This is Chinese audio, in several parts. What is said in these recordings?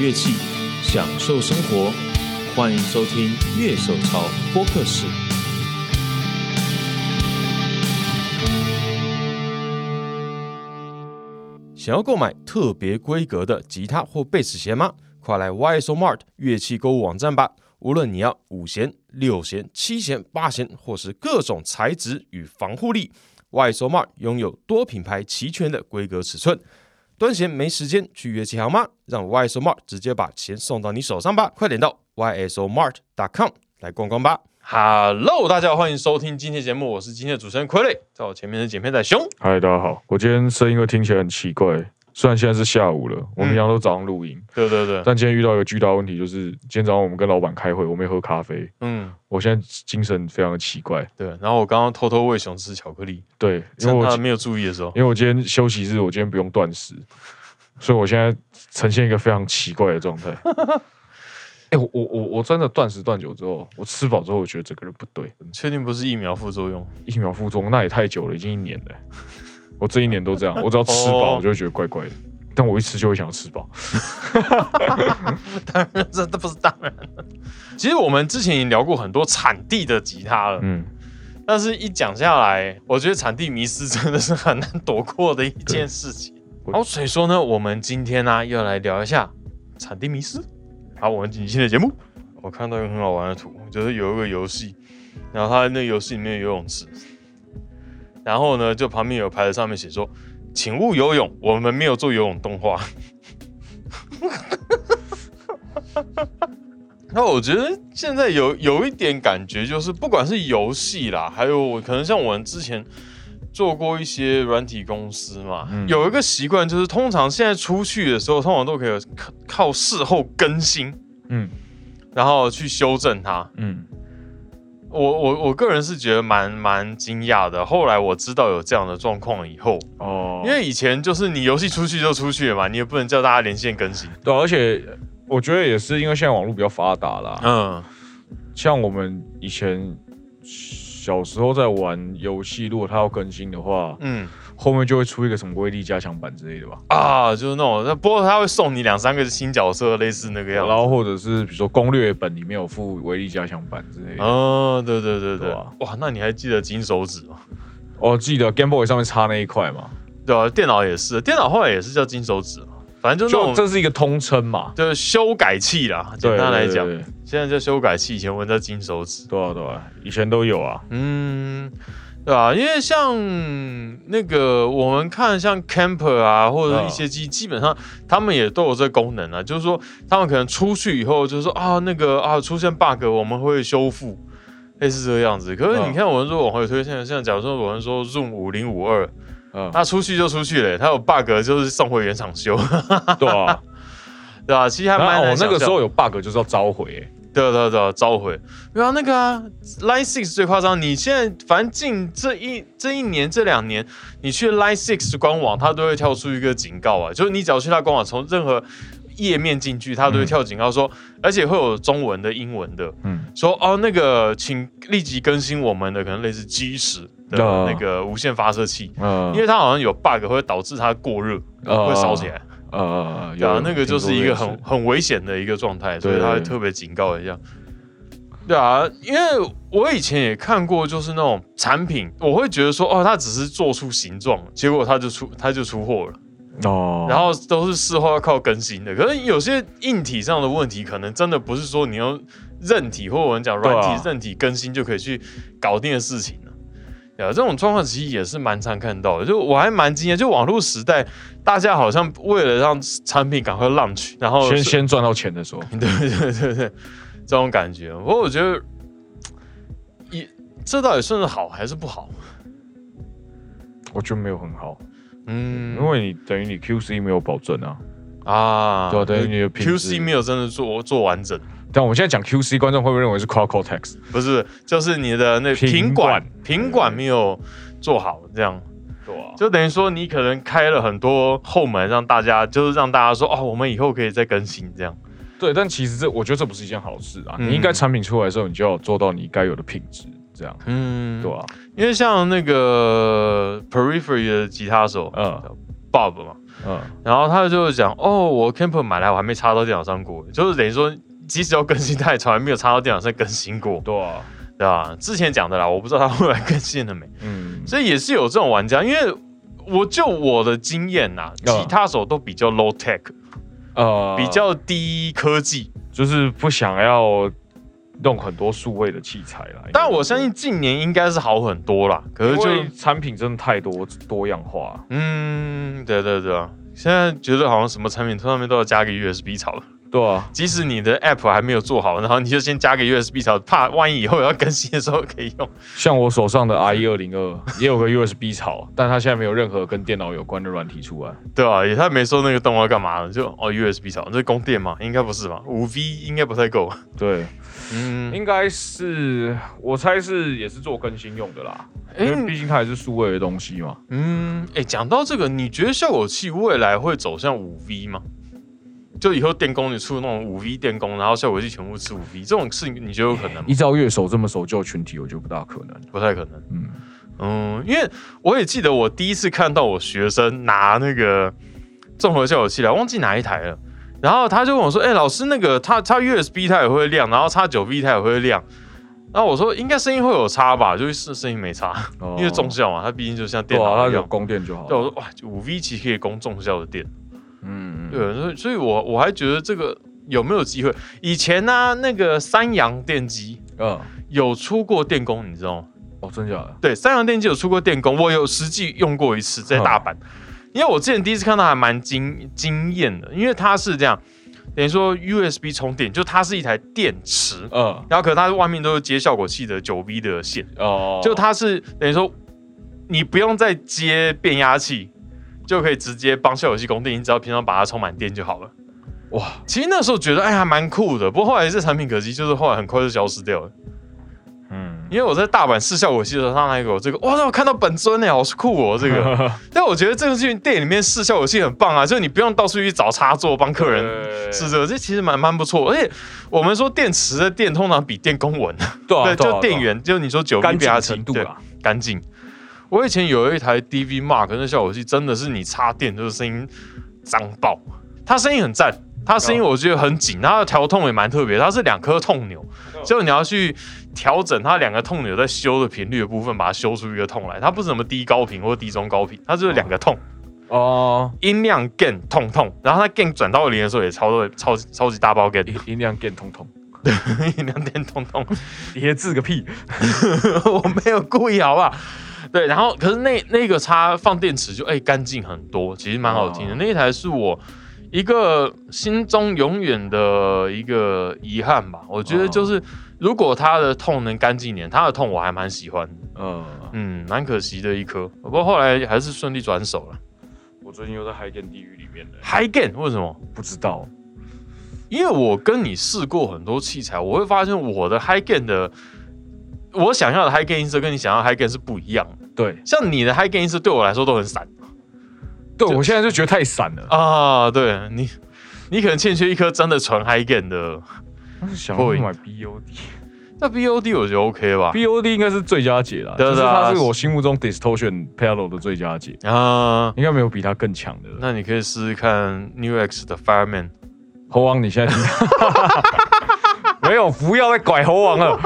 乐器，享受生活。欢迎收听《乐手潮播客室》。想要购买特别规格的吉他或贝斯弦吗？快来 YSO Mart 乐器购物网站吧！无论你要五弦、六弦、七弦、八弦，或是各种材质与防护力，YSO Mart 拥有多品牌齐全的规格尺寸。端弦没时间去乐器行吗？让 YSO Mart 直接把钱送到你手上吧！快点到 ysomart.com 来逛逛吧！Hello，大家好，欢迎收听今天节目，我是今天的主持人傀儡，在我前面是剪片仔熊。嗨，大家好，我今天声音会听起来很奇怪，虽然现在是下午了，我们平常都早上录音，对对对，但今天遇到一个巨大问题，就是今天早上我们跟老板开会，我没喝咖啡，嗯，我现在精神非常的奇怪，对。然后我刚刚偷偷喂熊吃巧克力，对，因为我没有注意的时候，因为我今天休息日，我今天不用断食，所以我现在呈现一个非常奇怪的状态。哎、我我我我真的断食断久之后，我吃饱之后，我觉得整个人不对，确定不是疫苗副作用？疫苗副作用那也太久了，已经一年了。我这一年都这样，我只要吃饱，哦我就会觉得怪怪的。但我一吃就会想要吃饱。当然，这这不是当然的。其实我们之前已经聊过很多产地的吉他了，嗯，但是一讲下来，我觉得产地迷失真的是很难躲过的一件事情。对好，所以说呢，我们今天呢、要来聊一下产地迷失。好，我们今天的节目，我看到一个很好玩的图，就是有一个游戏，然后它那个游戏里面有游泳池，然后呢，就旁边有牌子上面写说，请勿游泳，我们没有做游泳动画。那我觉得现在有有一点感觉，就是不管是游戏啦，还有可能像我们之前做过一些软体公司嘛，嗯有一个习惯就是，通常现在出去的时候，通常都可以靠靠事后更新，嗯然后去修正它。嗯，我我我个人是觉得蛮蛮惊讶的。后来我知道有这样的状况以后，哦，因为以前就是你游戏出去就出去了嘛，你也不能叫大家连线更新。对啊，而且我觉得也是因为现在网络比较发达啦，嗯，像我们以前小时候在玩游戏，如果它要更新的话，嗯后面就会出一个什么威力加强版之类的吧。啊，就是那种，不过他会送你两三个新角色，类似那个样子。然后或者是比如说攻略本里面有附威力加强版之类的。哦，对对对对，哇，那你还记得金手指吗？我记得 Game Boy 上面插那一块嘛，对啊，电脑也是，电脑后来也是叫金手指嘛，反正就这是一个通称嘛。就是修改器啦，简对单来讲，现在叫修改器，以前我们叫金手指。对啊对啊，以前都有啊。嗯，对啊，因为像那个我们看像 Camper 啊，或者一些机，基本上他们也都有这个功能啊，就是说他们可能出去以后，就是说啊那个啊出现 bug，我们会修复，类似这个样子。可是你嗯。看，我们说往回推，现像假如说我们说 Zoom 五零五二，嗯，它出去就出去了，它有 bug 就是送回原厂修，对啊。对啊、其实还蛮难想象那个时候有 bug 就是要召回、欸，对对对，召回。对啊，那个啊，Line Six 最夸张。你现在反正近这一这一年这两年，你去 Line Six 官网，它都会跳出一个警告啊，就是你只要去它官网，从任何页面进去，它都会跳警告说，而且会有中文的、英文的，嗯，说哦那个请立即更新我们的可能类似基石的那个无线发射器，呃因为它好像有 bug 会导致它过热，会烧起来。呃，对啊有，那个就是一个很很危险的一个状态，所以他会特别警告一下。对啊，因为我以前也看过，就是那种产品，我会觉得说，哦，它只是做出形状，结果它就出它就出货了，哦，然后都是事后要靠更新的。可是有些硬体上的问题，可能真的不是说你用韧体或者我们讲软体、韧体更新就可以去搞定的事情了。对啊，这种状况其实也是蛮常看到的。就我还蛮惊讶，就网络时代，大家好像为了让产品赶快 launch，然后先先赚到钱的时候，对对对对，这种感觉。不过我觉得，也这到底算是好还是不好？我觉得没有很好，嗯，因为你等于你 QC 没有保证啊。啊，对啊等于你的 QC 没有真的做做完整，但我们现在讲 QC，观众会不会认为是 Quad Cortex？不是，就是你的那品品管。管品管没有做好，这样。对啊，就等于说你可能开了很多后门，让大家就是让大家说哦，我们以后可以再更新这样。对，但其实这我觉得这不是一件好事啊。嗯。你应该产品出来的时候，你就要做到你该有的品质，这样。嗯，对啊，因为像那个 Periphery 的吉他手嗯。Bob 嘛，嗯，然后他就讲，哦，我 Camper 买来我还没插到电脑上过，就是等于说，即使要更新，他也从来没有插到电脑上更新过，对啊，对吧？之前讲的啦，我不知道他后来更新了没，嗯，所以也是有这种玩家，因为我就我的经验呐，嗯吉他手都比较 low tech，呃，比较低科技，就是不想要弄很多数位的器材啦。但我相信近年应该是好很多啦，可是就产品真的太多多样化，嗯，对对对啊，现在觉得好像什么产品上面都要加个 USB 槽了。对啊，即使你的 app 还没有做好，然后你就先加个 USB 槽，怕万一以后要更新的时候可以用。像我手上的 IE 二零二也有个 USB 槽，但它现在没有任何跟电脑有关的软体出来。对啊，也他没说那个动画干嘛的，就哦 USB 槽，这是供电吗？应该不是吧？五 V 应该不太够。对，嗯，应该是我猜是也是做更新用的啦，哎因为毕竟它也是数位的东西嘛。嗯，哎，讲到这个，你觉得效果器未来会走向五 V 吗？就以后电工你出那种五 V 电工，然后效果器全部吃五 V，这种事情你觉得有可能吗？依照乐手这么守旧群体，我觉得不大可能。不太可能。嗯，嗯，因为我也记得我第一次看到我学生拿那个综合效果器来，忘记哪一台了。然后他就问我说：“哎、老师，那个他他 USB 它也会亮，然后插九 V 它也会亮。”然后我说：“应该声音会有差吧？”就是声音没差，哦 因为重效嘛，它毕竟就像电对啊，它有。供电就好。对，我说哇，五 V 其实可以供重效的电。嗯，对，所以所以我我还觉得这个有没有机会？以前呢、那个三洋电机嗯，有出过电工，你知道吗？哦，真假的？对，三洋电机有出过电工，我有实际用过一次在大阪，因为我之前第一次看到还蛮惊惊艳的，因为它是这样，等于说 USB 充电，就它是一台电池，嗯，然后可它外面都是接效果器的九 V 的线，哦，就它是等于说你不用再接变压器，就可以直接帮效果器供电，你只要平常把它充满电就好了。哇，其实那时候觉得哎还蛮酷的，不过后来这产品可惜就是后来很快就消失掉了。嗯，因为我在大阪试效果器的时候，他那个我这个哇，让我看到本尊呢，好酷哦，这个。但我觉得这个去店里面试效果器很棒啊，就是你不用到处去找插座帮客人对试这个，这其实蛮蛮不错。而且我们说电池的电通常比电工稳，对就电源，就你说九器对程度啊。干净。我以前有一台 DV Mark，那效果器真的是你插电就是声音脏爆，它声音很赞，它声音我觉得很紧，它的调痛也蛮特别，它是两颗痛钮，就你要去调整它两个痛钮在修的频率的部分，把它修出一个痛来。它不是什么低高频或低中高频，它就是两个痛，哦，音量 gain 痛痛，然后它 gain 转到零的时候也超多超级超级大爆 gain，音音量变通通，音量 gain 痛痛。叠字 个屁！我没有故意，好不好？对，然后可是那那个插放电池就哎干净很多，其实蛮好听的。哦那一台是我一个心中永远的一个遗憾吧。我觉得就是如果它的痛能干净一点，它的痛我还蛮喜欢的。嗯，嗯，蛮可惜的一颗，不过后来还是顺利转手了。我最近又在 hi 电地狱里面了，High gain 为什么？不知道。因为我跟你试过很多器材，我会发现我的 High gain 的，我想要的 High gain 音色跟你想要的 High gain 是不一样的。对，像你的 High gain 音色对我来说都很散。对我现在就觉得太散了。啊，对你，你可能欠缺一颗真的纯 high gain 的。想买 BOD，BOD 那 BOD 我觉得 OK 吧？BOD？应该是最佳解了，就是它是我心目中 distortion pedal 的最佳解，啊，应该没有比它更强的了。那你可以试试看 New X 的 Fireman。猴王，你现在听 没有？不要再拐猴王了。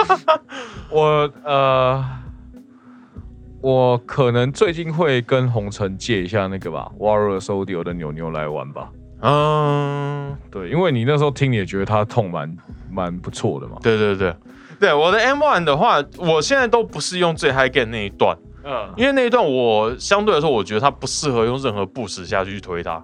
我呃，我可能最近会跟红尘借一下那个吧，Warrior Studio 的扭扭来玩吧。嗯，对，因为你那时候听，你也觉得它痛蛮蛮不错的嘛。对对对对，我的 M One 的话，我现在都不是用最 high gain 那一段，嗯，因为那一段我相对来说，我觉得它不适合用任何 boost 下去去推它。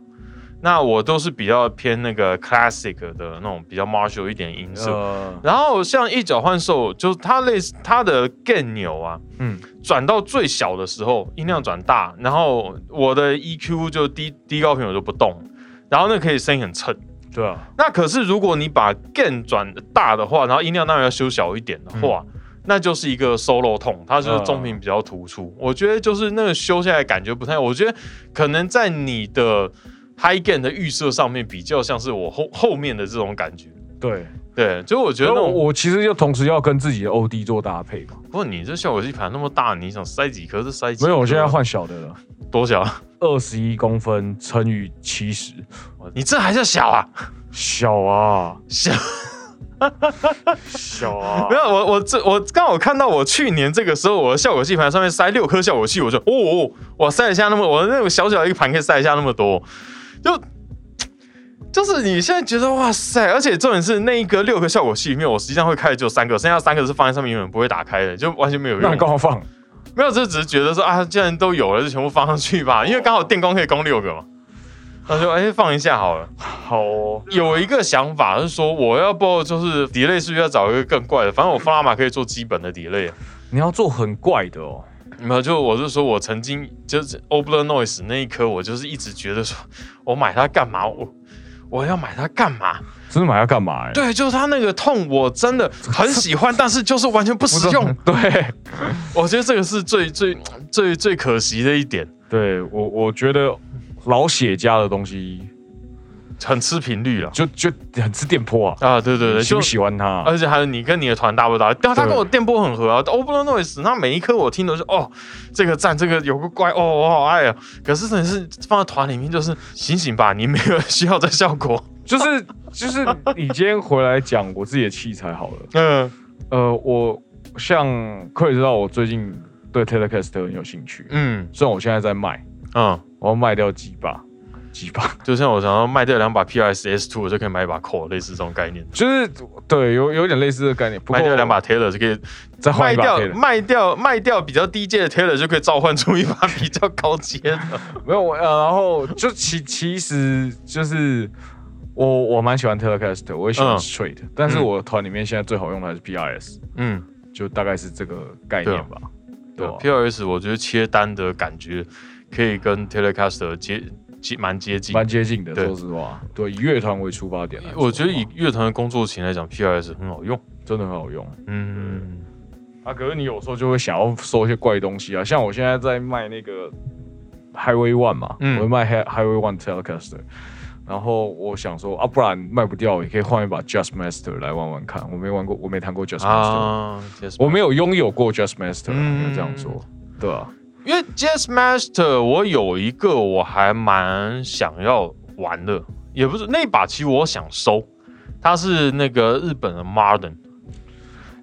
那我都是比较偏那个 classic 的那种比较 Marshall 一点音色。呃，然后像一角幻兽，就是它类似它的 gain 钮啊，嗯，转到最小的时候，音量转大，然后我的 EQ 就低低高频我就不动，然后那可以声音很衬。对啊，那可是如果你把 gain 转大的话，然后音量当然要修小一点的话，那就是一个 solo 痛，它就是中频比较突出。我觉得就是那个修下来感觉不太，我觉得可能在你的 high gain 的预设上面比较像是我后后面的这种感觉。对。对，就我觉得，我其实要同时要跟自己的 OD 做搭配嘛。不过你这效果器盘那么大，你想塞几颗是塞几颗？没有，我现在换小的了，多小？二十一公分乘以七十，你这还叫小啊？小啊，小小啊 没，有我我这我刚好看到我去年这个时候我的效果器盘上面塞六颗效果器，我就哦哦，我塞得下那么我那个小小一个盘可以塞得下那么多，就就是你现在觉得哇塞，而且重点是那一个六个效果器里面，我实际上会开的只有三个，剩下三个是放在上面永远不会打开的，就完全没有用那你。干嘛放？没有，这只是觉得说啊，既然都有了，就全部放上去吧，因为刚好电工可以供六个嘛。那就哎、放一下好了。好哦，有一个想法是说，我要不就是 delay 是不是要找一个更怪的？反正我放拉玛可以做基本的 delay 啊。你要做很怪的哦。没有，就我是说我曾经就是 Obler Noise 那一颗，我就是一直觉得说，我买它干嘛？我我要买它干嘛？真的买它干嘛、欸？对，就是它那个痛，我真的很喜欢，但是就是完全不实用。对，我觉得这个是最最最最可惜的一点，对我我觉得老写家的东西很吃频率了。就就很吃电波啊。啊，对对对，就喜不喜欢它？而且还有你跟你的团搭不搭？但他跟我电波很合啊，Open Noise，那每一颗我听都是哦，这个赞，这个有个怪哦，我好爱啊。可是真的是放在团里面，就是醒醒吧，你没有需要这效果。就是就是你今天回来讲我自己的器材好了。嗯呃，我像可以知道我最近对 Telecaster 很有兴趣，嗯虽然我现在在卖，嗯，我要卖掉几把，几把，就像我想要卖掉两把 PRS S Two，我就可以买一把 Core，类似这种概念。就是对有有点类似的概念，不卖掉两把 Taylor 就可以再换一把卖掉卖掉卖掉比较低阶的 Taylor 就可以召唤出一把比较高阶的。没有我呃，然后就其其实就是我我蛮喜欢 Telecaster，我也喜欢嗯。Straight，、但是我团里面现在最好用的还是 PRS，嗯，就大概是这个概念吧，对对吧？PRS 我觉得切单的感觉可以跟 Telecaster 接接蛮接近。蛮接近的，说实话，对，以乐团为出发点我觉得以乐团的工作型来讲，PRS 很好用。真的很好用。嗯，啊，可是你有时候就会想要收一些怪东西啊，像我现在在卖那个 Highway One 嘛，嗯。我会卖 Hi- Highway One Telecaster，然后我想说啊，不然卖不掉也可以换一把 Just Master 来玩玩看。我没玩过，我没弹过 Just Master，、啊，我没有拥有过 Just Master，、嗯。应该这样说，对啊，因为 Jazz Master 我有一个我还蛮想要玩的，也不是那把，其实我想收，它是那个日本的 Modern，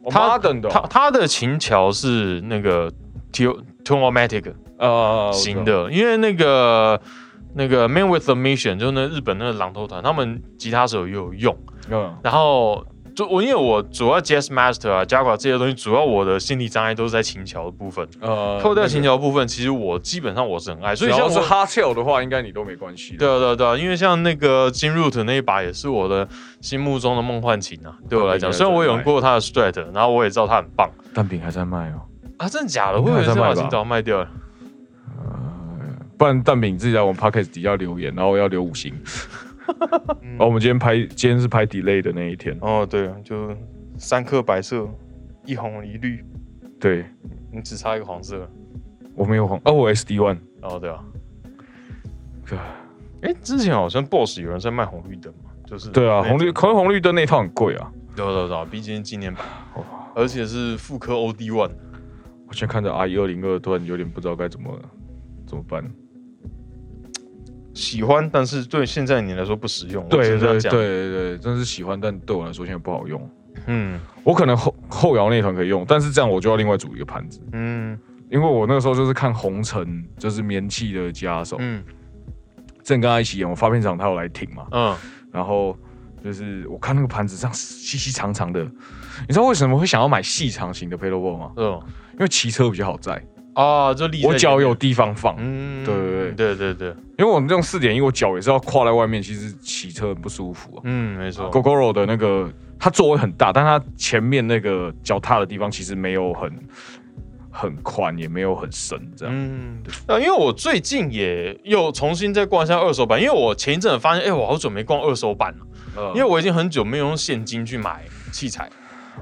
它 Modern 的琴桥是那个 t o n o m a t i c 呃型，的，因为那个那个 Man with a Mission 就是那日本那个榔头团，他们吉他手也有用，然后就我因为我主要 Jazz Master 啊、加 a 这些东西，主要我的心理障碍都是在琴桥的部分。呃，扣掉琴那个，桥部分，其实我基本上我是很爱，所所以像是以像我 Hardtail 的话，应该你都没关系的。对啊对啊对啊，因为像那个金 Root 那一把也是我的心目中的梦幻琴啊，对我来讲，虽然我有在用过它的 Strat，然后我也知道它很棒蛋饼还在卖哦，啊，真的假的？为还在卖吧这把琴早就卖掉了。不然蛋饼自己在我们 Podcast 底下留言，然后要留五星。嗯然后我们今天拍，今天是拍 delay 的那一天，哦，对，就三颗白色，一红一绿，对你只差一个黄色。我没有黄，哦，我 SD One，哦，对啊。哎，之前好像 Boss 有人在卖红绿灯嘛，就是对啊，红绿，可是红绿灯那一套很贵啊。对对对，毕竟是纪念版，哦而且是复刻 OD One。我现在看着 R 一二零二，突然有点不知道该怎么怎么办。喜欢，但是对现在你来说不实用。对对对对对，真是喜欢，但对我来说现在不好用。嗯。我可能后后摇那团可以用，但是这样我就要另外组一个盘子，嗯。因为我那个时候就是看红尘，就是棉气的吉他手，嗯。正跟他一起演，我发片场他有来挺嘛，嗯，然后就是我看那个盘子这样细细长长的，你知道为什么会想要买细长型的 pedal board 吗？嗯。因为骑车比较好载，啊，就立在我脚有，地方放，嗯，对对对。对对，因为我们这种四点一，我脚也是要跨在外面，其实骑车很不舒服啊。嗯，没错。GoGoRo 的那个，它座位很大，但它前面那个脚踏的地方其实没有很很宽，也没有很深，这样。嗯，啊，因为我最近也又重新再逛一下二手版，因为我前一阵发现，哎、我好久没逛二手版了，呃。因为我已经很久没有用现金去买器材，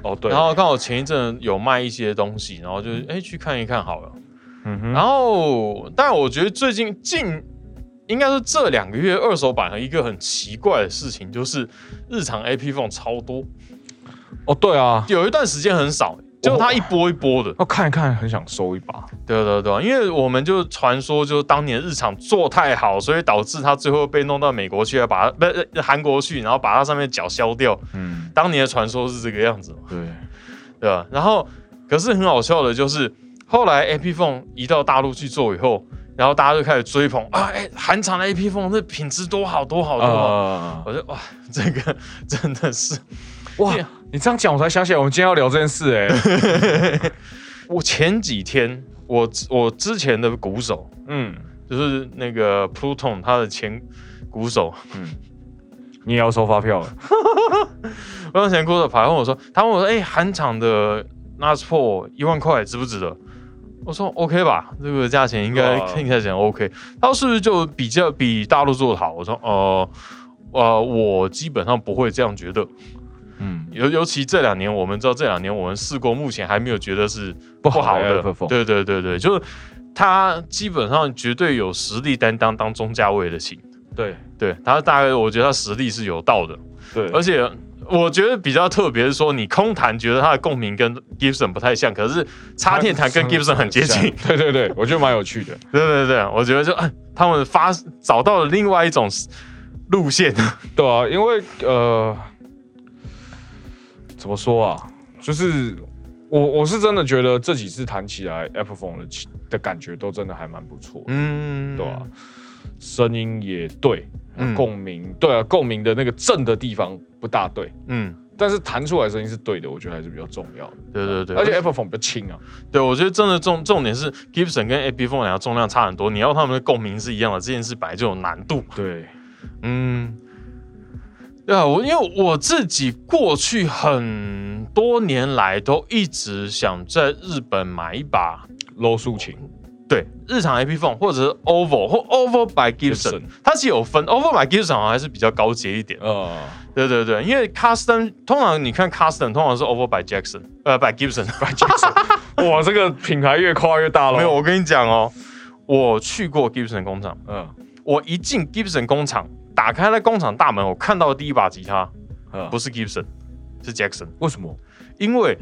哦对，然后刚好前一阵有卖一些东西，然后就哎、去看一看好了。嗯哼，然后，但我觉得最近近应该是这两个月二手版的一个很奇怪的事情，就是日常 AP phone 超多，哦对啊，有一段时间很少，结果它一波一波的，我看一看，很想收一把。对对对，因为我们就传说，就当年日常做太好，所以导致他最后被弄到美国去，把它不是韩国去，然后把它上面脚削掉。嗯，当年的传说是这个样子，对，对吧？然后可是很好笑的就是，后来 AP Phone 移到大陆去做以后，然后大家就开始追捧啊，哎，韩厂的 AP Phone 这品质多好多好多好。啊，我说哇，这个真的是哇，你这样讲，我才想起来，我们今天要聊这件事，哎，我前几天我我之前的鼓手嗯就是那个 Pluton 他的前鼓手，嗯，你也要收发票了？我让前鼓手跑来问我说，他问我说，哎、韩厂的 NAS Pro 一万块值不值得？我说 OK 吧，这个价钱应该哇听起来讲 OK。他说是不是就比较比大陆做的好？我说呃呃，我基本上不会这样觉得。嗯，尤尤其这两年，我们知道这两年我们试过，目前还没有觉得是不好好的。对对对对，就是他基本上绝对有实力担当当中价位的琴。对对他大概，我觉得他实力是有到的，对，而且我觉得比较特别是说，你空弹觉得它的共鸣跟 Gibson 不太像，可是插电弹跟 Gibson 很接近。。对对对，我觉得蛮有趣的。对对对，我觉得就哎，他们发找到了另外一种路线。对啊，因为呃，怎么说啊？就是我我是真的觉得这几次弹起来 Apple Phone 的的感觉都真的还蛮不错，嗯，对啊，声音也对，嗯。共鸣对啊，共鸣的那个震的地方不大对，嗯，但是弹出来声音是对的，我觉得还是比较重要的。对对对，而且 Apple Phone 比较轻啊，对我觉得真的重重点是 Gibson 跟 AP Phone 两个重量差很多，你要他们的共鸣是一样的，这件事本来就有难度。对，嗯，对啊，我因为我自己过去很多年来都一直想在日本买一把 low 竖琴，对日常 AP Phone 或者是 OVO 或 OVO by Gibson，Gibson 它其实有分 OVO by Gibson 好像还是比较高阶一点。呃，对对对，因为 Custom 通常你看 Custom 通常是 OVO by Jackson，呃 by Gibson by Jackson。哇，这个品牌越跨越大了。没有，我跟你讲哦，我去过 Gibson 工厂，嗯我一进 Gibson 工厂，打开了工厂大门，我看到的第一把吉他嗯，不是 Gibson，是 Jackson，为什么？因为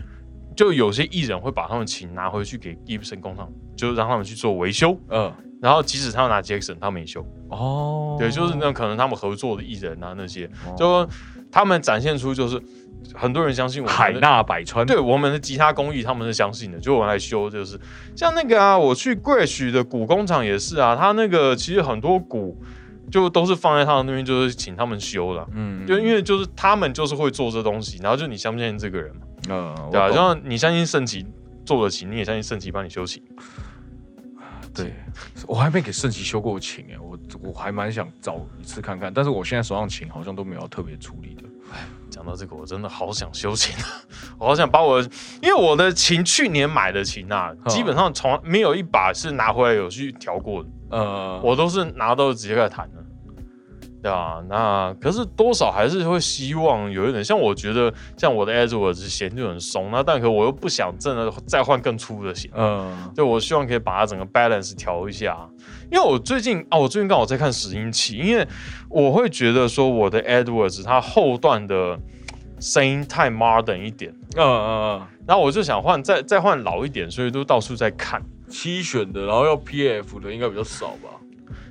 就有些艺人会把他们琴拿回去给 Gibson 工厂，就让他们去做维修，嗯，然后即使他们拿 Jackson，他们也修。哦，对，就是那可能他们合作的艺人啊那些，哦。就他们展现出就是很多人相信我们的海纳百川，对我们的吉他工艺，他们是相信的，就我来修，就是像那个啊，我去 Grash 的鼓工厂也是啊，他那个其实很多鼓就都是放在他们那边，就是请他们修了。嗯，就因为就是他们就是会做这东西，然后就你相不相信这个人嘛？嗯，对像你相信圣奇做得起，你也相信圣奇帮你修琴。对，我还没给圣奇修过琴哎，我我还蛮想找一次看看，但是我现在手上琴好像都没有特别处理的。讲到这个，我真的好想修琴，我好想把我，因为我的琴去年买的琴啊，嗯基本上从来没有一把是拿回来有去调过的。呃，我都是拿到直接开始弹的，对啊，那可是多少还是会希望有一点，像我觉得像我的 Edwards 弦就很松，那但可我又不想真的再换更粗的弦，嗯就我希望可以把它整个 balance 调一下。因为我最近啊，我最近刚好在看拾音器，因为我会觉得说我的 Edwards 它后段的声音太 modern 一点，嗯嗯嗯，然后我就想换再再换老一点，所以都到处在看。七选的，然后要 PF 的应该比较少吧？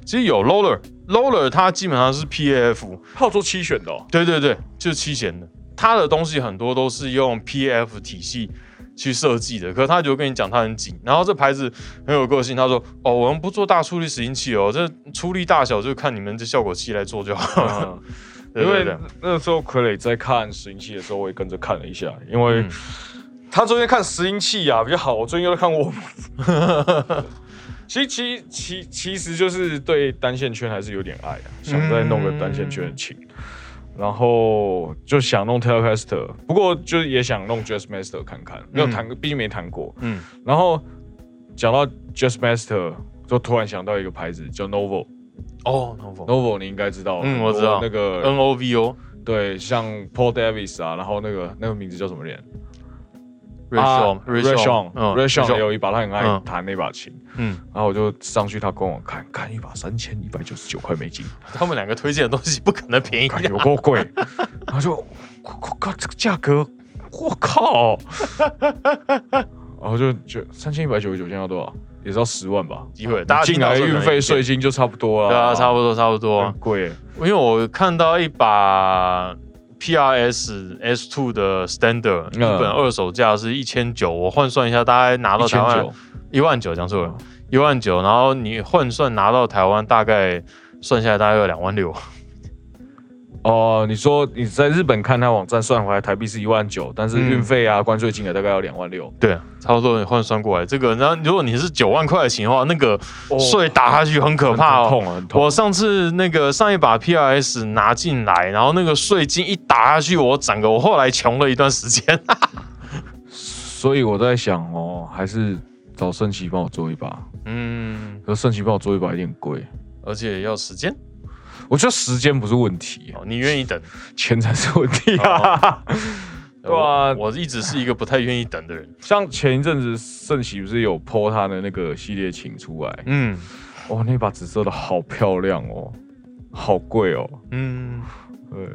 其实有 Roller，Roller 它基本上是 PAF，它有做七选的哦。对对对，就是七弦的，它的东西很多都是用 PAF 体系去设计的，可是他就跟你讲它很紧，然后这牌子很有个性，他说哦，我们不做大出力拾音器哦，这出力大小就看你们这效果器来做就好了。嗯 因为那时候傀儡在看拾音器的时候，我也跟着看了一下，因为嗯他昨天看拾音器啊比较好，我最近又在看我。其实其其其实就是对单线圈还是有点爱啊，想再弄个单线圈的琴，然后就想弄 Telecaster，不过就是也想弄 Jazzmaster 看看，没有弹，毕竟没弹过。嗯。然后讲到 Jazzmaster，就突然想到一个牌子叫 Novo。哦 n o v o Novo 你应该知道，嗯我知道。那个 N O V O 对，像 Paul Davis 啊，然后那个那个名字叫什么脸 r a s h o n r a s h o n 嗯 r a s h o n Rayshon 有一把，他很爱嗯弹那把琴，嗯，然后我就上去他官网看，看一把三千一百九十九块美金，他们两个推荐的东西不可能便宜有够贵，然后就靠靠靠这个价格我靠！然后就就三千一百九十九，现在要多少？也是要十万吧？机会，大家进来运费税金就差不多了。对啊，差不多差不多。很贵，因为我看到一把 PRS S Two 的 Standard 日本二手价是一千九，我换算一下，大概拿到台湾一万九，讲错了，一万九。然后你换算拿到台湾，大概算下来大概有两万六。哦，你说你在日本看他网站算回来台币是一万九，但是运费啊、关税金额大概要两万六。对，差不多你换算过来，这个，然后如果你是九万块钱的话，那个税打下去很可怕哦，痛啊，很痛。我上次那个上一把 PRS 拿进来，然后那个税金一打下去，我整个我后来穷了一段时间。所以我在想哦，还是找圣奇帮我做一把。嗯，可圣奇帮我做一把有点贵，而且要时间。我觉得时间不是问题，你愿意等，钱才是问题啊！对啊，我一直是一个不太愿意等的人。像前一阵子盛喜不是有 po 他的那个系列琴出来？嗯，哇，那把紫色的好漂亮哦，好贵哦。嗯，对，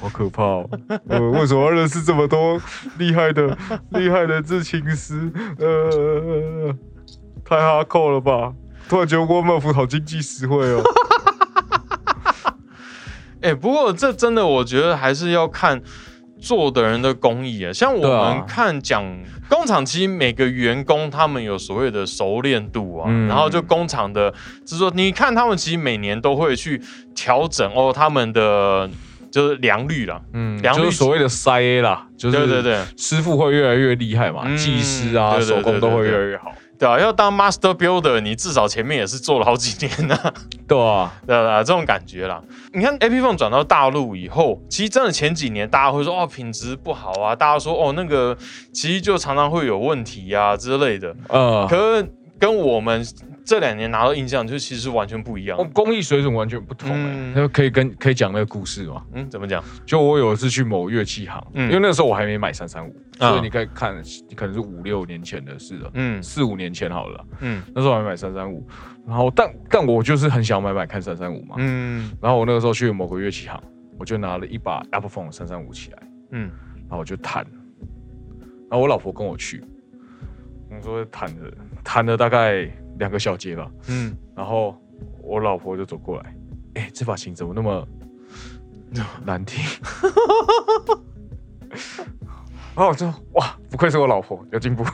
好可怕哦。呃，为什么要认识这么多厉害的、厉害的制琴师？呃，太哈扣了吧！突然觉得沃尔夫好经济实惠哦。哎，不过这真的，我觉得还是要看做的人的工艺啊。像我们看讲工厂，其实每个员工他们有所谓的熟练度啊，然后就工厂的制作，你看他们其实每年都会去调整哦，他们的就是良率啦，嗯，良率所谓的塞啦，就是对对对，师傅会越来越厉害嘛，技师啊，手工都会越来越好。对啊，要当 master builder，你至少前面也是做了好几年呢。对啊，对啊，这种感觉啦。你看 A P Phone 转到大陆以后，其实真的前几年大家会说哦品质不好啊，大家说哦那个其实就常常会有问题呀之类的。嗯，可是跟我们。这两年拿到印象就其实完全不一样，工艺水准完全不同哎。那可以跟可以讲那个故事吗？嗯，怎么讲？就我有一次去某乐器行，因为那个时候我还没买三三五，所以你可以看，可能是五六年前的事了。嗯，四五年前好了。嗯，那时候还没买三三五，然后但但我就是很想买买看三三五嘛。嗯，然后我那个时候去某个乐器行，我就拿了一把 Apple Phone 三三五起来。嗯，然后我就弹，然后我老婆跟我去，我说弹了弹了大概。两个小节吧，嗯，然后我老婆就走过来，哎，这把琴怎么那么 难听？然后我就哇，不愧是我老婆，有进步。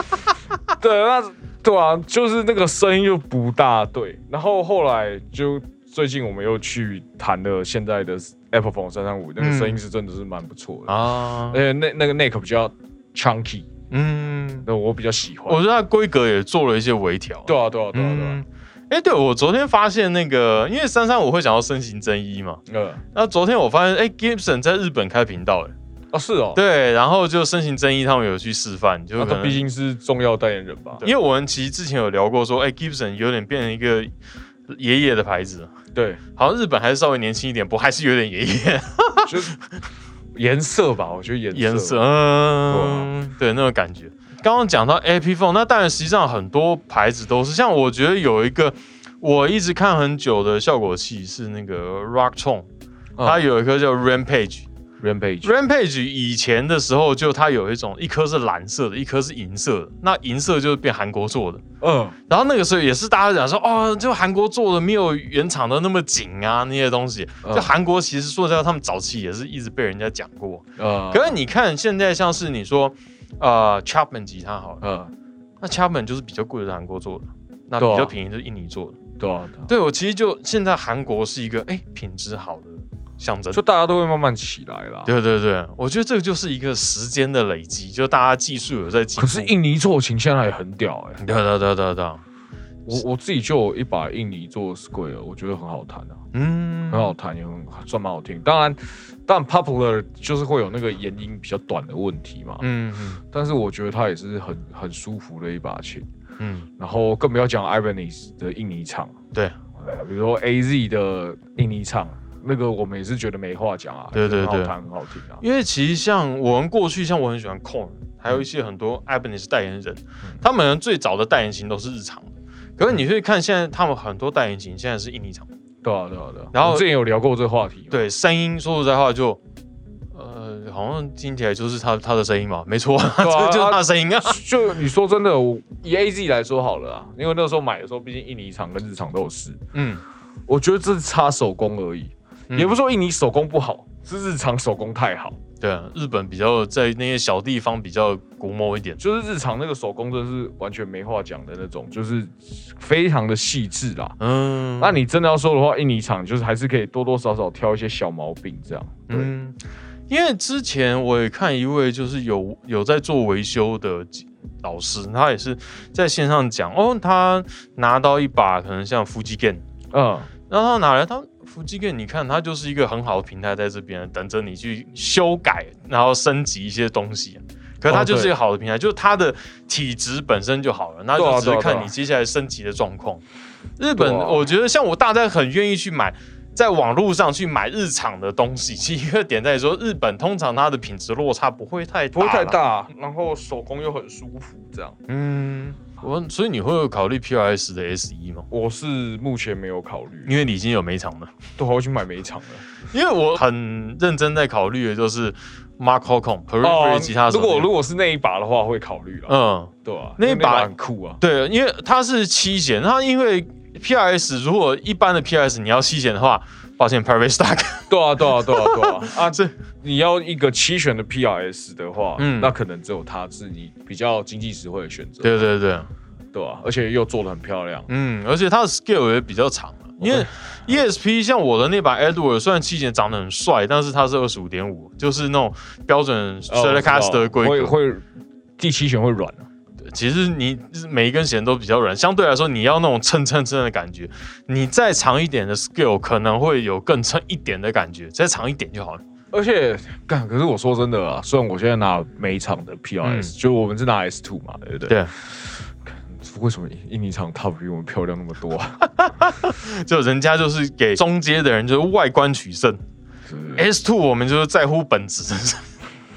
对，那对啊，就是那个声音又不大对。然后后来就最近我们又去弹了现在的 Apple Phone 三三五，那个声音是真的是蛮不错的啊。而且那那个 neck 比较 chunky。嗯，那我比较喜欢。我觉得它规格也做了一些微调。对啊，对啊，对啊，对啊。哎，对我昨天发现那个，因为三三五会想要身形真一嘛。嗯。那昨天我发现，哎，Gibson 在日本开频道，哎。哦，是哦。对，然后就身形真一，他们有去示范，就他毕竟是重要代言人吧。因为我们其实之前有聊过，说，哎，Gibson 有点变成一个爷爷的牌子。对。好像日本还是稍微年轻一点，不还是有点爷爷。就颜色吧，我觉得颜颜色，嗯，对那种感觉。刚刚讲到 A P Phone，那当然实际上很多牌子都是，像我觉得有一个我一直看很久的效果器是那个 Rock Tone，它有一颗叫 Rampage。Rampage，Rampage 以前的时候就它有一种，一颗是蓝色的，一颗是银色的。那银色就是变韩国做的，嗯。然后那个时候也是大家讲说，哦，就韩国做的没有原厂的那么紧啊，那些东西。就韩国其实说实话，他们早期也是一直被人家讲过。嗯。可是你看现在像是你说，呃，Chapman 吉他好了，嗯，那 Chapman 就是比较贵的韩国做的，那比较便宜是印尼做的。对啊。对我其实就现在韩国是一个哎品质好的。象征，就大家都会慢慢起来啦。对对对，我觉得这个就是一个时间的累积，就大家技术有在进步。可是印尼做琴现在也很屌哎。对对对对对，我我自己就有一把印尼做 Square，我觉得很好弹啊，嗯，很好弹，也很算蛮好听。当然，但 Popular 就是会有那个延音比较短的问题嘛，嗯嗯。但是我觉得它也是很很舒服的一把琴，嗯。然后更不要讲 Ibanez 的印尼唱，对，比如说 AZ 的印尼唱。那个我们也是觉得没话讲啊，对对对，很好听啊。因为其实像我们过去，像我很喜欢 Corn，还有一些很多 Ibanez 代言人，他们最早的代言型都是日常的。可是你会看现在他们很多代言型现在是印尼厂，对啊对啊对啊。然后之前有聊过这个话题，对声音说实在话就，呃，好像听起来就是他他的声音嘛，没错，对啊这 就是他的声音啊。就你说真的，我以 A Z 来说好了啊，因为那个时候买的时候，毕竟印尼厂跟日厂都有试，嗯，我觉得这是差手工而已，嗯也不是说印尼手工不好，是日常手工太好。对啊，日本比较在那些小地方比较古某一点。就是日常那个手工真的是完全没话讲的那种，就是非常的细致啦。嗯，那你真的要说的话，印尼厂就是还是可以多多少少挑一些小毛病这样。对，嗯，因为之前我也看一位就是有有在做维修的老师，他也是在线上讲哦，他拿到一把可能像腹肌 Gen，嗯，然后他拿来他腹肌 Gen，你看它就是一个很好的平台在这边等着你去修改，然后升级一些东西。可是它就是一个好的平台，就是它的体质本身就好了，那就只是看你接下来升级的状况。日本，我觉得像我大家很愿意去买，在网络上去买日常的东西。其实一个点在于说，日本通常它的品质落差不会太大，不会太。大，然后手工又很舒服，这样。嗯，我所以你会有考虑 PRS 的 S E 吗？我是目前没有考虑，因为你已经有美厂了。都好去买美厂了。因为我很认真在考虑的就是 Mark Holcomb Periphery 吉他手。哦如果如果是那一把的话，会考虑了，嗯，对啊？那一把很酷啊。对，因为它是七弦，它因为 PRS 如果一般的 PRS 你要七弦的话，抱歉 Private Stack 对啊，对啊，对啊，对啊。啊，这你要一个七选的 PRS 的话，嗯那可能只有它是你比较经济实惠的选择，对对对，对啊？而且又做的很漂亮。嗯，而且它的 scale 也比较长啊因为 ESP 像我的那把 Edward 虽然七弦长得很帅，但是它是二十五点五，就是那种标准哦我知道 Stratocaster 的规格。会会第七弦会软啊。其实你每一根弦都比较软，相对来说你要那种蹭蹭蹭的感觉，你再长一点的 scale 可能会有更蹭一点的感觉，再长一点就好了。而且干，可是我说真的啊，虽然我现在拿每场的 PRS，、就我们是拿 S two 嘛，对不对？对，为什么印尼厂 Top 比我们漂亮那么多啊？就人家就是给中阶的人就是外观取胜，S two 我们就是在乎本质。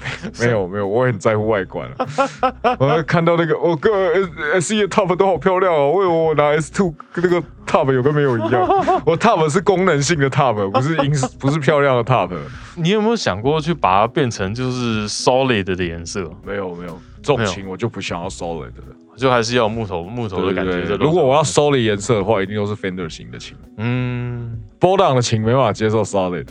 没有没有，我也很在乎外观啊。我看到那个，我个 S S 一的 Top 都好漂亮哦，为什么我拿 S two 跟那个 Top 有跟没有一样？我 Top 是功能性的 Top，不是音不是漂亮的 Top。你有没有想过去把它变成就是 solid 的颜色？没有没有，这种琴我就不想要 Solid 的了。就还是要木头木头的感觉如果我要 Solid 颜色的话，一定都是 Fender 型的琴。嗯，波浪的琴没办法接受 Solid，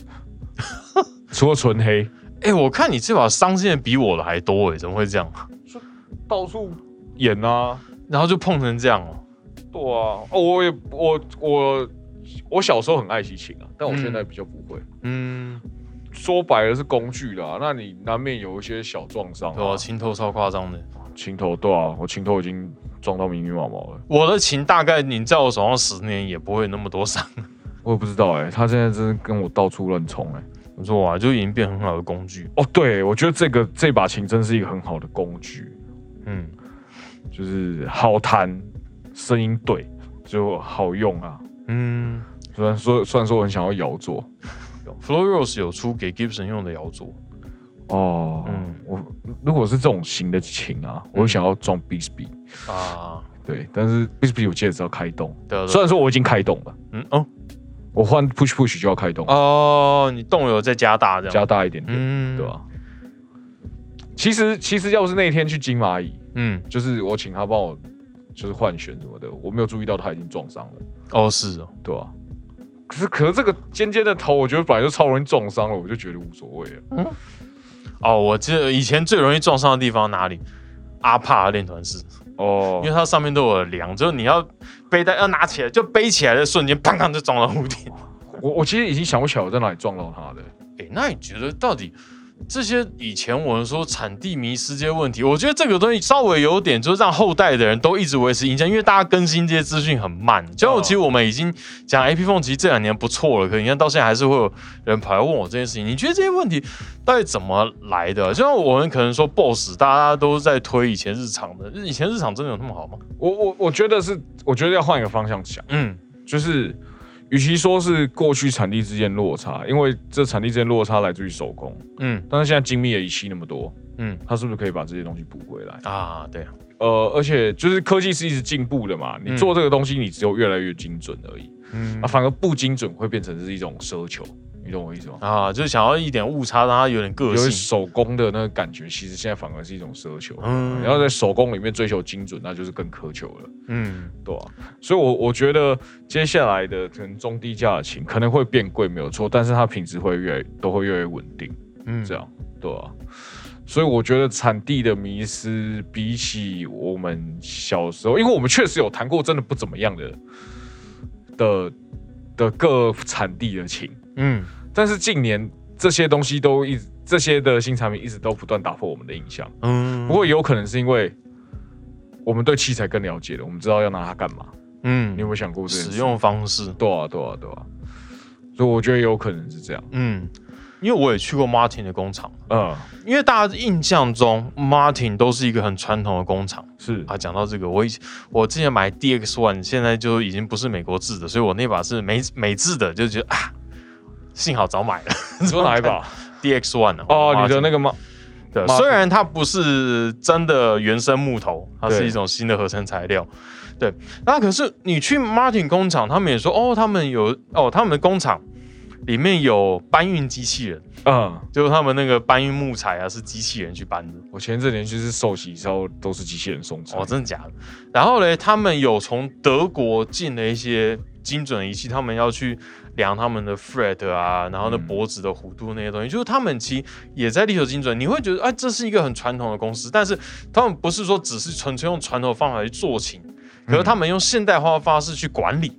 除了纯黑。哎、我看你这把伤线比我的还多哎，怎么会这样？到处演啊，然后就碰成这样哦。对啊，哦，我也我我我小时候很爱惜琴啊，但我现在比较不会。嗯，说白了是工具啦，那你难免有一些小撞伤对啊，啊。琴头超夸张的。琴头对啊，我琴头已经撞到密密麻麻了，我的琴大概你在我手上十年也不会那么多伤。我也不知道哎、他现在真的跟我到处乱冲哎。不错啊，就已经变很好的工具。哦，对，我觉得这个这把琴真是一个很好的工具，嗯，就是好弹，声音对，就好用啊。嗯虽然说虽然说我很想要摇座，，Flow Rose 有出给 Gibson 用的摇座。哦，嗯嗯，我如果是这种型的琴啊，我想要装 Bisbee，、啊，对，但是 Bisbee 我记得是要开动，虽然说我已经开动了，嗯哦我换 Push Push 就要开动，哦，你动有再加大这样。加大一点点，嗯。对吧、其实其实要是那天去金蚂蚁，嗯，就是我请他帮我就是换弦什么的，我没有注意到他已经撞伤了，哦是哦，对吧、可是可是这个尖尖的头，我觉得本来就超容易撞伤了，我就觉得无所谓了。哦，我记得以前最容易撞伤的地方哪里？阿帕的练团室，哦。因为它上面都有梁，就是你要背带要拿起来，就背起来的瞬间，砰砰就撞到屋顶。我我其实已经想不起来我在哪里撞到他的。哎、那你觉得到底这些以前我们说产地迷失这些问题，我觉得这个东西稍微有点，就是让后代的人都一直维持印象，因为大家更新这些资讯很慢。就哦其实我们已经讲 AP Phone，其实这两年不错了，可你看到现在还是会有人跑来问我这件事情。你觉得这些问题到底怎么来的？就像我们可能说 BOSS，大家都在推以前日常的，以前日常真的有那么好吗？我我我觉得是，我觉得要换一个方向想，嗯就是与其说是过去产地之间落差，因为这产地之间落差来自于手工，嗯但是现在精密的仪器那么多，嗯它是不是可以把这些东西补回来？啊，对，呃，而且就是科技是一直进步的嘛，你嗯做这个东西，你只有越来越精准而已，嗯啊，反而不精准会变成是一种奢求。你懂我意思吗？啊，就是想要一点误差，让它有点个性。手工的那个感觉，其实现在反而是一种奢求。嗯嗯，然后在手工里面追求精准，那就是更苛求了，嗯对啊、所以我，我觉得接下来的可能中低价的琴可能会变贵，没有错，但是它品质会越来都会越来越稳定，嗯，这样，对啊、所以我觉得产地的迷失，比起我们小时候，因为我们确实有弹过真的不怎么样的的的各产地的琴，嗯但是近年这些东西都一直这些的新产品一直都不断打破我们的印象。嗯，不过也有可能是因为我们对器材更了解了，我们知道要拿它干嘛。嗯你有没有想过使？用方式？对啊，对啊，对啊。所以我觉得有可能是这样。嗯，因为我也去过 Martin 的工厂，嗯，因为大家印象中 Martin 都是一个很传统的工厂是啊。讲到这个，我以我之前买 DX One，现在就已经不是美国制的，所以我那把是美美制的，就觉得啊，幸好早买了 你说哪一把？DX One 的哦，你的那个吗？对虽然它不是真的原生木头，它是一种新的合成材料。对，那可是你去 Martin 工厂，他们也说哦，他们有哦，他们的工厂里面有搬运机器人，嗯，就是他们那个搬运木材啊，是机器人去搬的。我前阵连续是寿喜烧都是机器人送餐。哦，真的假的？然后嘞，他们有从德国进了一些精准的仪器，他们要去量他们的 fret 啊，然后呢嗯脖子的弧度那些东西，就是他们其实也在力求精准。你会觉得，哎，这是一个很传统的公司，但是他们不是说只是纯粹用传统的方法去做琴，可是他们用现代化的方式去管理。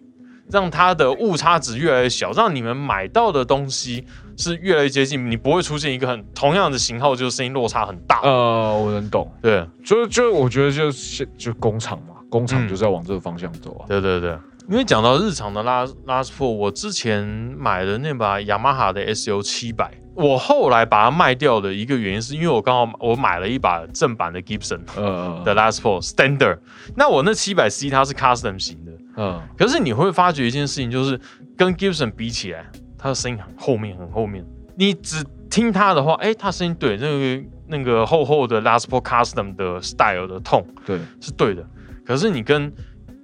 让它的误差值越来越小，让你们买到的东西是越来越接近，你不会出现一个很同样的型号，就是声音落差很大。呃，我能懂，对，就是就是我觉得就是就工厂嘛，工厂嗯就是要往这个方向走啊。对对对，因为讲到日常的拉拉斯破，我之前买的那把雅马哈的 S U 七百，我后来把它卖掉的一个原因是因为我刚好我买了一把正版的 Gibson 呃，的 Last Four Standard，那我那七百 C 它是 Custom 型的，嗯，可是你会发觉一件事情，就是跟 Gibson 比起来，它的声音很后面很后面，你只听它的话，哎，它声音对那个那个厚厚的 Last Four Custom 的 style 的痛。对，是对的。可是你跟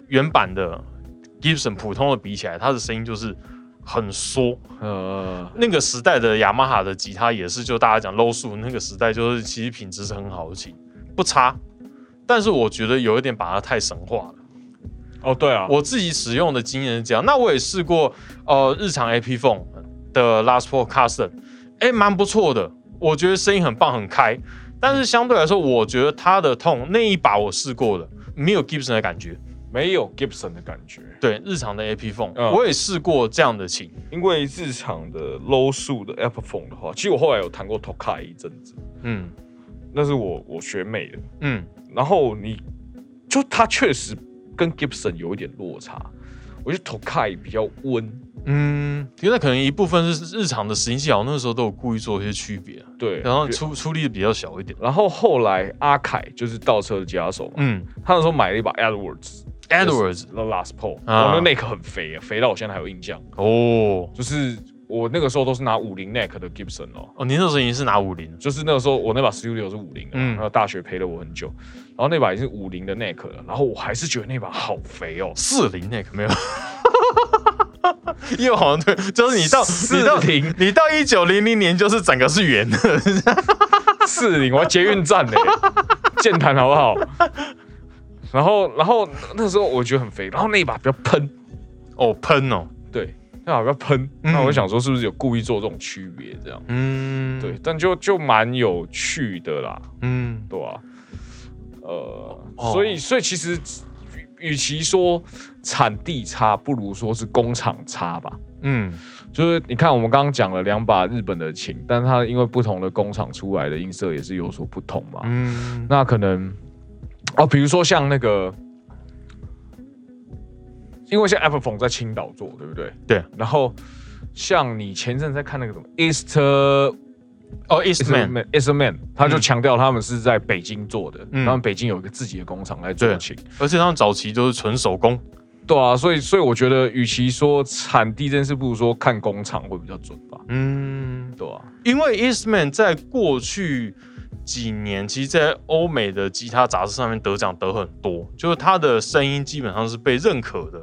原版的 Gibson 普通的比起来，它的声音就是很缩。呃，那个时代的雅马哈的吉他也是，就大家讲 low 速那个时代，就是其实品质是很好的琴，不差。但是我觉得有一点把它太神化了。哦，对啊，我自己使用的经验是这样，那我也试过呃日常 AP Phone 的 Last Four Custom，哎，蛮不错的，我觉得声音很棒很开。但是相对来说，我觉得它的痛那一把我试过了，没有 Gibson 的感觉。没有 Gibson 的感觉，对，日常的 AP Phone，、嗯。我也试过这样的琴。因为日常的 low 数的 Apple Phone 的话，其实我后来有弹过 Tokai 一阵子，嗯。那是我我学妹的，嗯。然后你就它确实跟 Gibson 有一点落差，我觉得 Tokai 比较温，嗯，因为那可能一部分是日常的拾音器，好像那时候都有故意做一些区别，对，然后出出力比较小一点。然后后来阿凯就是倒车的吉他手嘛，嗯。他那时候买了一把 Edwards，Edwards，The Last Pole，啊我那 neck 很肥啊，肥到我现在还有印象，哦就是我那个时候都是拿五零 neck 的 Gibson 哦。哦，您那时候已经是拿五零，就是那个时候，我那把 Studio 是五零的，嗯然后大学陪了我很久，然后那把也是五零的 neck 了，然后我还是觉得那把好肥哦，四零 neck 没有。因为好像对，就是你到你到40你到一九零零年，就是整个是圆的，四零，我要捷运站呢，健谈好不好？然后，然后那时候我觉得很肥，然后那一把比较喷，哦，喷哦，对，那把比较喷，嗯那我想说是不是有故意做这种区别这样？嗯，对，，但就就蛮有趣的啦，嗯。对吧、呃，哦。所以所以其实与与其说产地差，不如说是工厂差吧。嗯。就是你看，我们刚刚讲了两把日本的琴，但它因为不同的工厂出来的音色也是有所不同嘛。嗯，那可能哦，比如说像那个，因为像 Apple Phone 在青岛做，对不对？对。然后像你前阵在看那个什么 Easter 哦，Eastman，Eastman，他就嗯强调他们是在北京做的，嗯他们北京有一个自己的工厂来做对琴。而且他们早期都是纯手工，对啊，所以所以我觉得，与其说产地这件事，不如说看工厂会比较准吧。嗯，对啊，因为 Eastman 在过去几年，其实，在欧美的吉他杂志上面得奖得很多，就是他的声音基本上是被认可的，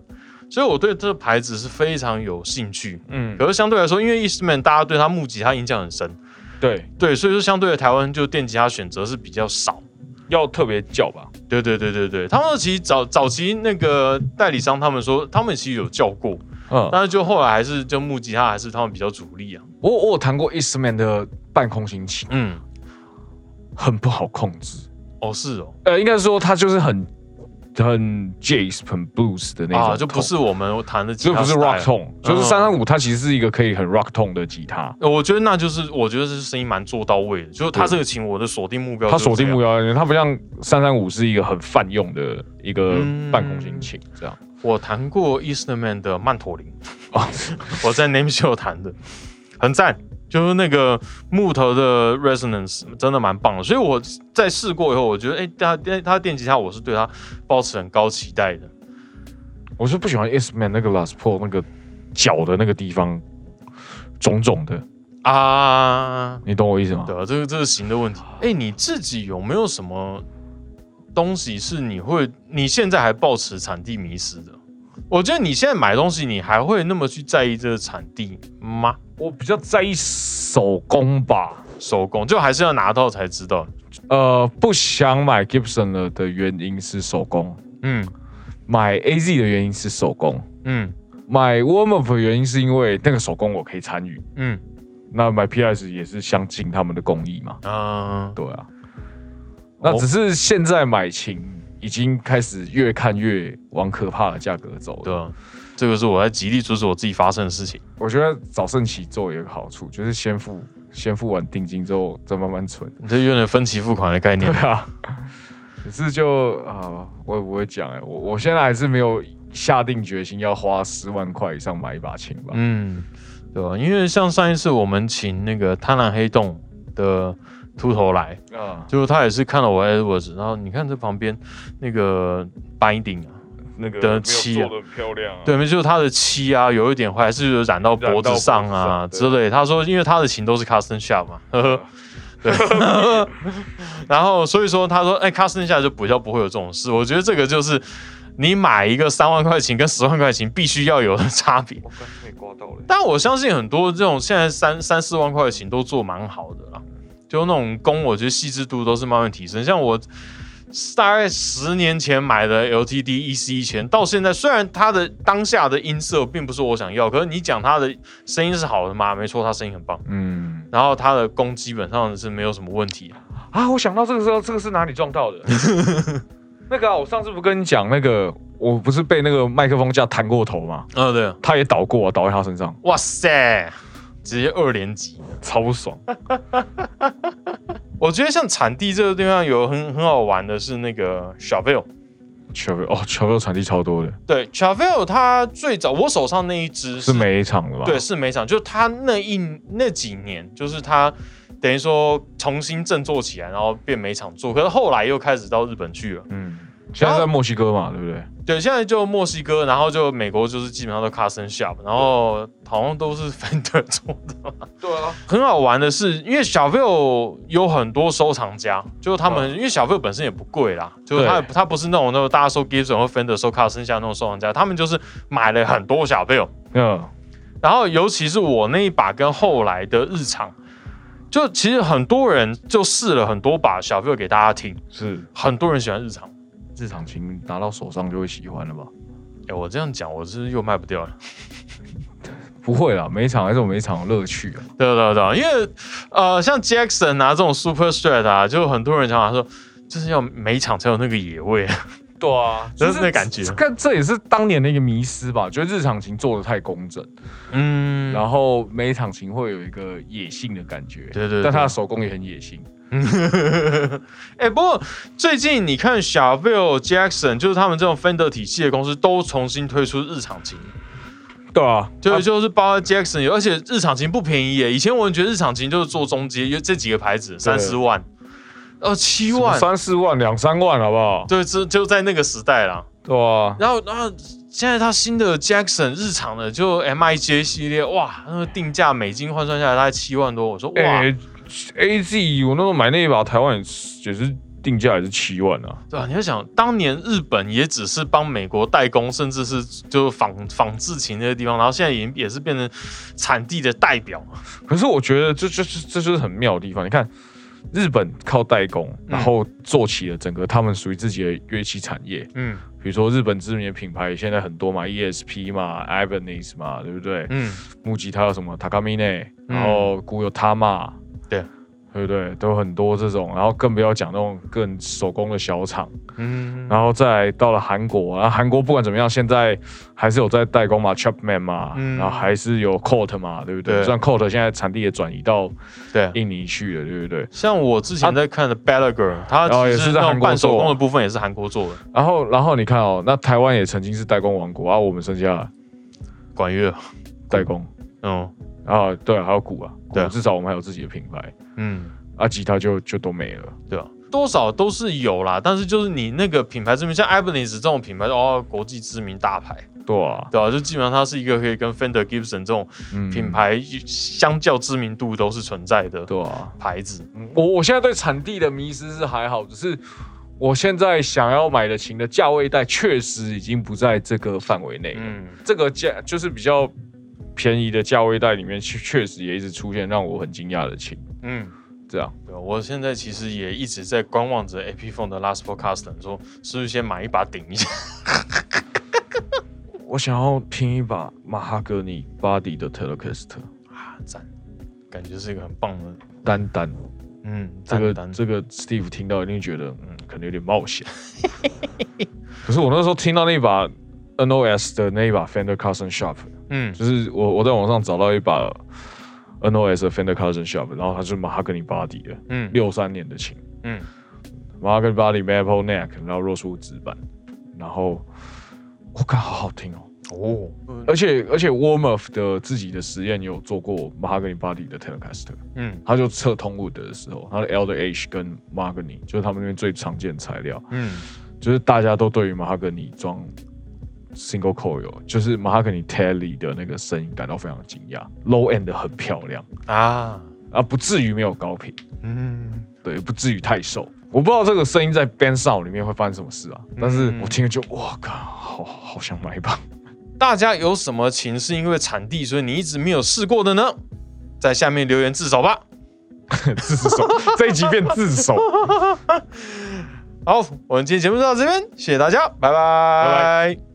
所以我对这个牌子是非常有兴趣。嗯，可是相对来说，因为 Eastman 大家对他木吉他印象很深，对，对，所以说相对的台湾就电吉他选择是比较少。要特别叫吧。对对对对对，他们其实早早期那个代理商，他们说他们其实有叫过，嗯，但是就后来还是就木吉他还是他们比较主力啊。我我有弹过 Eastman 的半空心琴，嗯，很不好控制。哦是哦，呃，应该说它就是很很 jazz 很 blues 的那种啊，就不是我们弹的吉他就不是 rock tone，就是嗯三三五，它其实是一个可以很 rock tone 的吉他。呃我觉得那就是，我觉得这声音蛮做到位的。就是他这个琴，我的锁定目标，它锁定目标。标，它不像三三五是一个很泛用的一个嗯半空心琴这样。我弹过 Eastman 的曼陀林，啊，我在 Name Show 弹的，很赞。就是那个木头的 resonance 真的蛮棒的，所以我在试过以后，我觉得，哎、他他他电吉他，我是对他抱持很高期待的。我是不喜欢 Eastman 那个 Last Paul 那个脚的那个地方肿肿的，啊，你懂我意思吗？对啊，这个这个型的问题。哎、你自己有没有什么东西是你会你现在还抱持产地迷失的？我觉得你现在买东西，你还会那么去在意这个产地吗？我比较在意手工吧。手工就还是要拿到才知道。呃，不想买 Gibson 了的原因是手工，嗯买 AZ 的原因是手工，嗯买 Warm Up 的原因是因为那个手工我可以参与。嗯那买 PS 也是相信他们的工艺嘛，啊、对啊。那只是现在买琴已经开始越看越往可怕的价格走了。对啊，这个是我在极力阻止我自己发生的事情。我觉得早盛期做有一个好处，就是先付先付完定金之后再慢慢存。你这有点分期付款的概念。对啊，可是就啊、我也不会讲哎、我我现在还是没有下定决心要花十万块以上买一把琴吧。嗯，对吧？因为像上一次我们请那个贪婪黑洞的秃头来，啊，就是他也是看了我 Edwards，然后你看这旁边那个 binding 啊，那个的漆啊做的漂亮啊。对，没就是他的漆啊，有一点坏，还是有染到脖子上啊之类。他说，因为他的琴都是 custom shop 嘛，呵呵。对，然后所以说他说，哎，custom shop 就比较不会有这种事。我觉得这个就是你买一个三万块钱跟十万块钱必须要有的差别。我刚才刮到了。但我相信很多这种现在三三四万块的琴都做蛮好的啦，就那种弓，我觉得细致度都是慢慢提升。像我大概十年前买的 LTD EC 一千，到现在虽然它的当下的音色并不是我想要，可是你讲它的声音是好的吗？没错，它声音很棒。嗯然后它的弓基本上是没有什么问题。啊，我想到这个时候，这个是哪里撞到的？那个啊，我上次不跟你讲那个，我不是被那个麦克风架弹过头吗？嗯、对，他也倒过啊，倒在他身上，哇塞，直接二连击。超爽。我觉得像产地这个地方有很很好玩的是那个小 v i l 球哦，，Chavel 产地超多的，对 c h a v e l 它最早我手上那一只是每一场的吧？对，是每场，就他那一那几年，就是他等于说重新振作起来，然后变每场做，可是后来又开始到日本去了。嗯，现在在墨西哥嘛，对不对？对，现在就墨西哥，然后就美国，就是基本上都 custom shop，然后好像都是 Fender 做的嘛。对啊，很好玩的是，因为小 v i l 有很多收藏家，就是他们，嗯因为小 v i l 本身也不贵啦，就是他对他不是那种那种大家收 Gibson 或 Fender 收 custom shop 那种收藏家，他们就是买了很多小 v i l 嗯，然后尤其是我那一把跟后来的日常，就其实很多人就试了很多把小 v i l 给大家听，是很多人喜欢日常。日常琴拿到手上就会喜欢了吧？哎，我这样讲，我是又卖不掉了。不会啦，每一场还是有每一场的乐趣啊。对对对，因为呃，像 Jackson 啊这种 Super Strat 啊，就很多人讲说，就是要每一场才有那个野味。对啊，就是那感觉看这也是当年的一个迷失吧，觉得日常琴做的太工整，嗯，然后每一场琴会有一个野性的感觉。对对对但他的手工也很野性。哎、不过最近你看小 v i l Jackson，就是他们这种 Fender 体系的公司，都重新推出日常琴。对啊，就就是包括 Jackson，而且日常琴不便宜耶。以前我们觉得日常琴就是做中阶，因为这几个牌子三十万，呃七万，三四万、两三万，好不好？对，这就在那个时代啦。对啊，然后然后现在他新的 Jackson 日常的就 MIJ 系列，哇，那个定价美金换算下来大概七万多，我说哇，哎、a Z 我那时候买那一把台湾也是定价也是七万啊。对啊，你要想，当年日本也只是帮美国代工，甚至是就仿仿制琴那些地方，然后现在已经也是变成产地的代表。可是我觉得这这这这就是很妙的地方。你看，日本靠代工，然后做起了整个他们属于自己的乐器产业。嗯。比如说日本知名的品牌现在很多嘛，ESP 嘛，Ibanez 嘛，对不对？嗯，木吉他有什么？Takamine，然后古有 Tama，对对不对？都有很多这种，然后更不要讲那种更手工的小厂。嗯，然后再来到了韩国，然后韩国不管怎么样，现在还是有在代工嘛，Chapman 嘛，嗯然后还是有 Coat 嘛，对不对？对虽然 Coat 现在产地也转移到对。印尼去了，对不对？像我之前在看的哦也其实在韩国半手工的部分也是韩国做的，然后，然后你看哦，那台湾也曾经是代工王国啊，我们剩下管乐，代工嗯啊，对啊，还有鼓啊，鼓对啊。至少我们还有自己的品牌。嗯，啊，吉他就就都没了。对啊，多少都是有啦，但是就是你那个品牌知名，像 Ibanez 这种品牌，哦，国际知名大牌，对啊，对啊，就基本上它是一个可以跟 Fender、Gibson 这种嗯品牌相较知名度都是存在的对啊，牌子。嗯我我现在对产地的迷失是还好，只是我现在想要买的琴的价位带确实已经不在这个范围内。嗯，这个价就是比较便宜的价位带里面，确确实也一直出现让我很惊讶的琴。嗯，这样，对啊，我现在其实也一直在观望着 AP Phone 的 Last Podcast，说是不是先买一把顶一下？我想要拼一把马哈格尼 Body 的 Telecaster 啊，赞，感觉是一个很棒的，单单。嗯，这个这个 Steve 听到一定觉得，嗯，可能有点冒险。可是我那时候听到那把 NOS 的那一把 Fender Custom Shop，嗯。就是我我在网上找到一把 NOS 的 Fender Custom Shop，然后它是马哈格尼 Body 的，嗯。六三年的琴，嗯。马哈格尼 Body Maple Neck，然后若树指板，然后我看，好好听哦。哦，而且而且 Warmoth 的自己的实验有做过马哈格尼 Body 的 Telecaster，嗯。他就测通 wood 的时候，他的 Elder H 跟 Mahogany 就是他们那边最常见的材料，嗯。就是大家都对于马哈格尼装 single coil，就是马哈格尼 Telly 的那个声音感到非常惊讶，low end 很漂亮啊，啊，不至于没有高频，嗯对，不至于太瘦。我不知道这个声音在 band sound 里面会发生什么事啊，但是我听了就哇靠，好好想买一把。大家有什么琴是因为产地，所以你一直没有试过的呢？在下面留言自首吧。自首，这一集变自首。好，我们今天节目就到这边，谢谢大家，拜拜拜拜